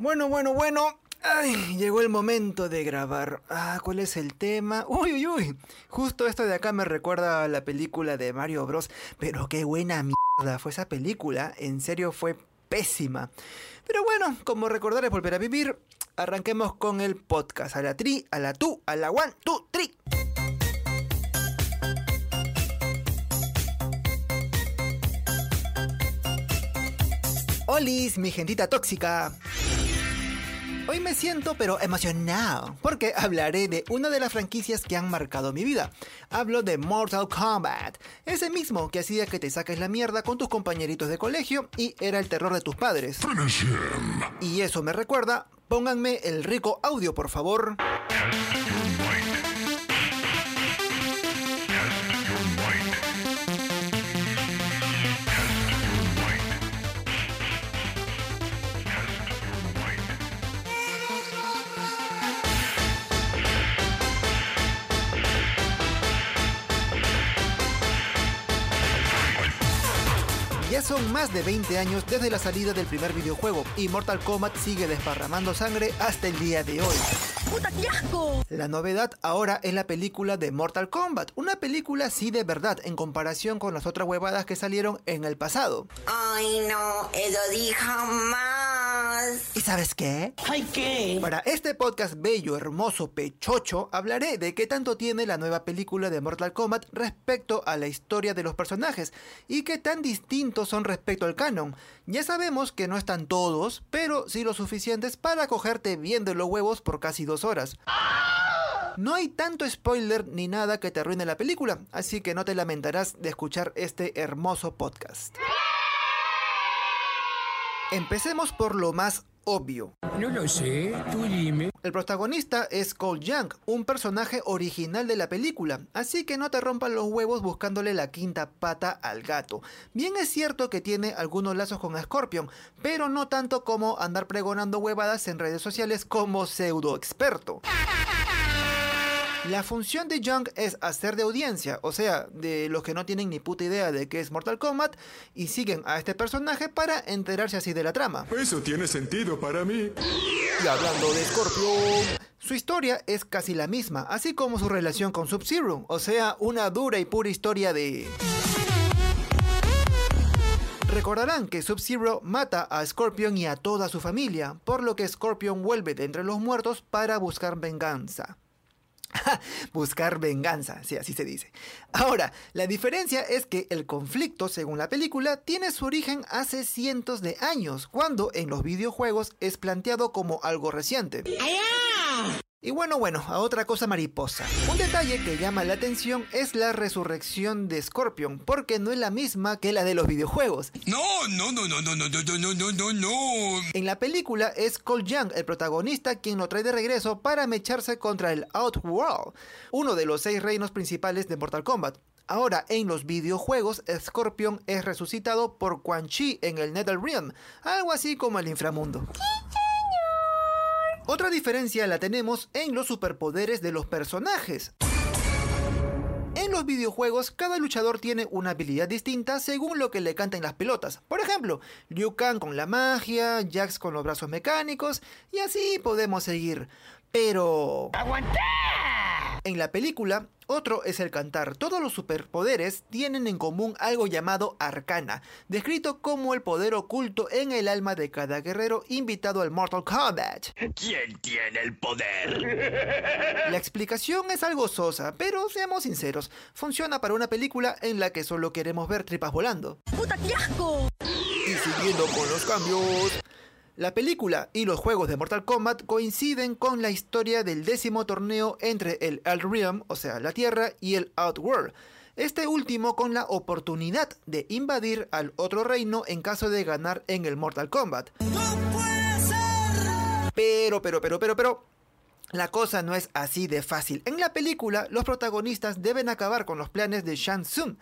Bueno, bueno, bueno. Ay, llegó el momento de grabar. Ah, ¿cuál es el tema? Uy, uy, uy. Justo esto de acá me recuerda a la película de Mario Bros. Pero qué buena mierda fue esa película. En serio fue pésima. Pero bueno, como recordar es volver a vivir, arranquemos con el podcast. A la tri, a la tu, a la one, tu, tri. Olis, mi gentita tóxica. Hoy me siento pero emocionado porque hablaré de una de las franquicias que han marcado mi vida. Hablo de Mortal Kombat, ese mismo que hacía que te saques la mierda con tus compañeritos de colegio y era el terror de tus padres. Y eso me recuerda, pónganme el rico audio por favor. Ya son más de 20 años desde la salida del primer videojuego y Mortal Kombat sigue desparramando sangre hasta el día de hoy. ¡Puta, qué asco! La novedad ahora es la película de Mortal Kombat, una película sí de verdad en comparación con las otras huevadas que salieron en el pasado. Ay, no, eso dijo más. ¿Y sabes qué? Ay, ¿qué? Para este podcast bello, hermoso, pechocho, hablaré de qué tanto tiene la nueva película de Mortal Kombat respecto a la historia de los personajes y qué tan distintos son respecto al canon. Ya sabemos que no están todos, pero sí lo suficientes para cogerte bien de los huevos por casi dos horas. No hay tanto spoiler ni nada que te arruine la película, así que no te lamentarás de escuchar este hermoso podcast. Empecemos por lo más obvio. No lo sé, tú dime. El protagonista es Cole Young, un personaje original de la película, así que no te rompan los huevos buscándole la quinta pata al gato. Bien es cierto que tiene algunos lazos con Scorpion, pero no tanto como andar pregonando huevadas en redes sociales como pseudo experto. La función de Young es hacer de audiencia, o sea, de los que no tienen ni puta idea de qué es Mortal Kombat y siguen a este personaje para enterarse así de la trama. Eso tiene sentido para mí. Y hablando de Scorpion, su historia es casi la misma, así como su relación con Sub-Zero, o sea, una dura y pura historia de... Recordarán que Sub-Zero mata a Scorpion y a toda su familia, por lo que Scorpion vuelve de entre los muertos para buscar venganza. Buscar venganza, si así se dice. Ahora, la diferencia es que el conflicto, según la película, tiene su origen hace cientos de años, cuando en los videojuegos es planteado como algo reciente. Y bueno, bueno, a otra cosa mariposa. Un detalle que llama la atención es la resurrección de Scorpion, porque no es la misma que la de los videojuegos. No, no, no, no, no, no, no, no, no, no, no. En la película es Cole Young, el protagonista, quien lo trae de regreso para mecharse contra el Outworld, uno de los seis reinos principales de Mortal Kombat. Ahora, en los videojuegos, Scorpion es resucitado por Quan Chi en el NetherRealm, algo así como el inframundo. Otra diferencia la tenemos en los superpoderes de los personajes. En los videojuegos, cada luchador tiene una habilidad distinta según lo que le canten las pelotas. Por ejemplo, Liu Kang con la magia, Jax con los brazos mecánicos, y así podemos seguir. Pero... En la película, otro es el cantar. Todos los superpoderes tienen en común algo llamado arcana, descrito como el poder oculto en el alma de cada guerrero invitado al Mortal Kombat. ¿Quién tiene el poder? La explicación es algo sosa, pero seamos sinceros, funciona para una película en la que solo queremos ver tripas volando. ¡Puta, qué asco! Y siguiendo con los cambios. La película y los juegos de Mortal Kombat coinciden con la historia del décimo torneo entre el Realm, o sea, la Tierra, y el Outworld. Este último con la oportunidad de invadir al otro reino en caso de ganar en el Mortal Kombat. Pero, pero, pero, pero, pero, la cosa no es así de fácil. En la película, los protagonistas deben acabar con los planes de Shang Tsung,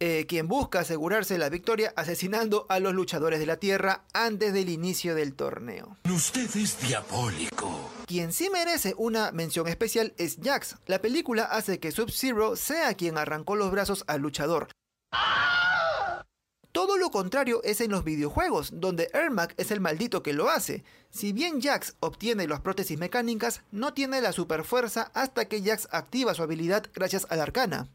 eh, quien busca asegurarse la victoria asesinando a los luchadores de la Tierra antes del inicio del torneo. Usted es diabólico. Quien sí merece una mención especial es Jax. La película hace que Sub-Zero sea quien arrancó los brazos al luchador. Todo lo contrario es en los videojuegos, donde Ermac es el maldito que lo hace. Si bien Jax obtiene las prótesis mecánicas, no tiene la superfuerza hasta que Jax activa su habilidad gracias a la arcana.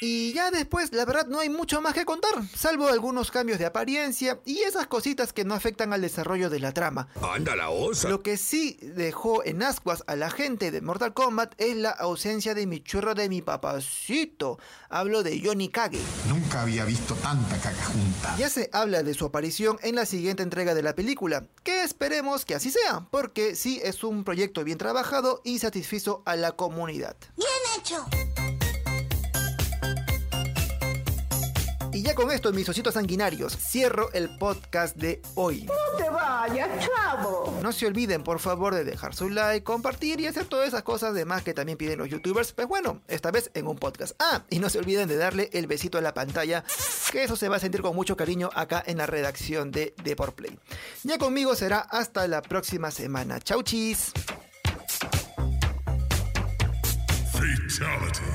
Y ya después, la verdad, no hay mucho más que contar, salvo algunos cambios de apariencia y esas cositas que no afectan al desarrollo de la trama. Anda la osa. Lo que sí dejó en ascuas a la gente de Mortal Kombat es la ausencia de mi churro de mi papacito. Hablo de Johnny Kage. Nunca había visto tanta caca junta. Ya se habla de su aparición en la siguiente entrega de la película, que esperemos que así sea, porque sí es un proyecto bien trabajado y satisfizo a la comunidad. Bien hecho. Ya con esto, mis ositos sanguinarios, cierro el podcast de hoy. No te vayas, chavo. No se olviden, por favor, de dejar su like, compartir y hacer todas esas cosas demás que también piden los youtubers. Pues bueno, esta vez en un podcast. Ah, y no se olviden de darle el besito a la pantalla, que eso se va a sentir con mucho cariño acá en la redacción de Deportplay. Ya conmigo será hasta la próxima semana. Chau, chis. Fatality.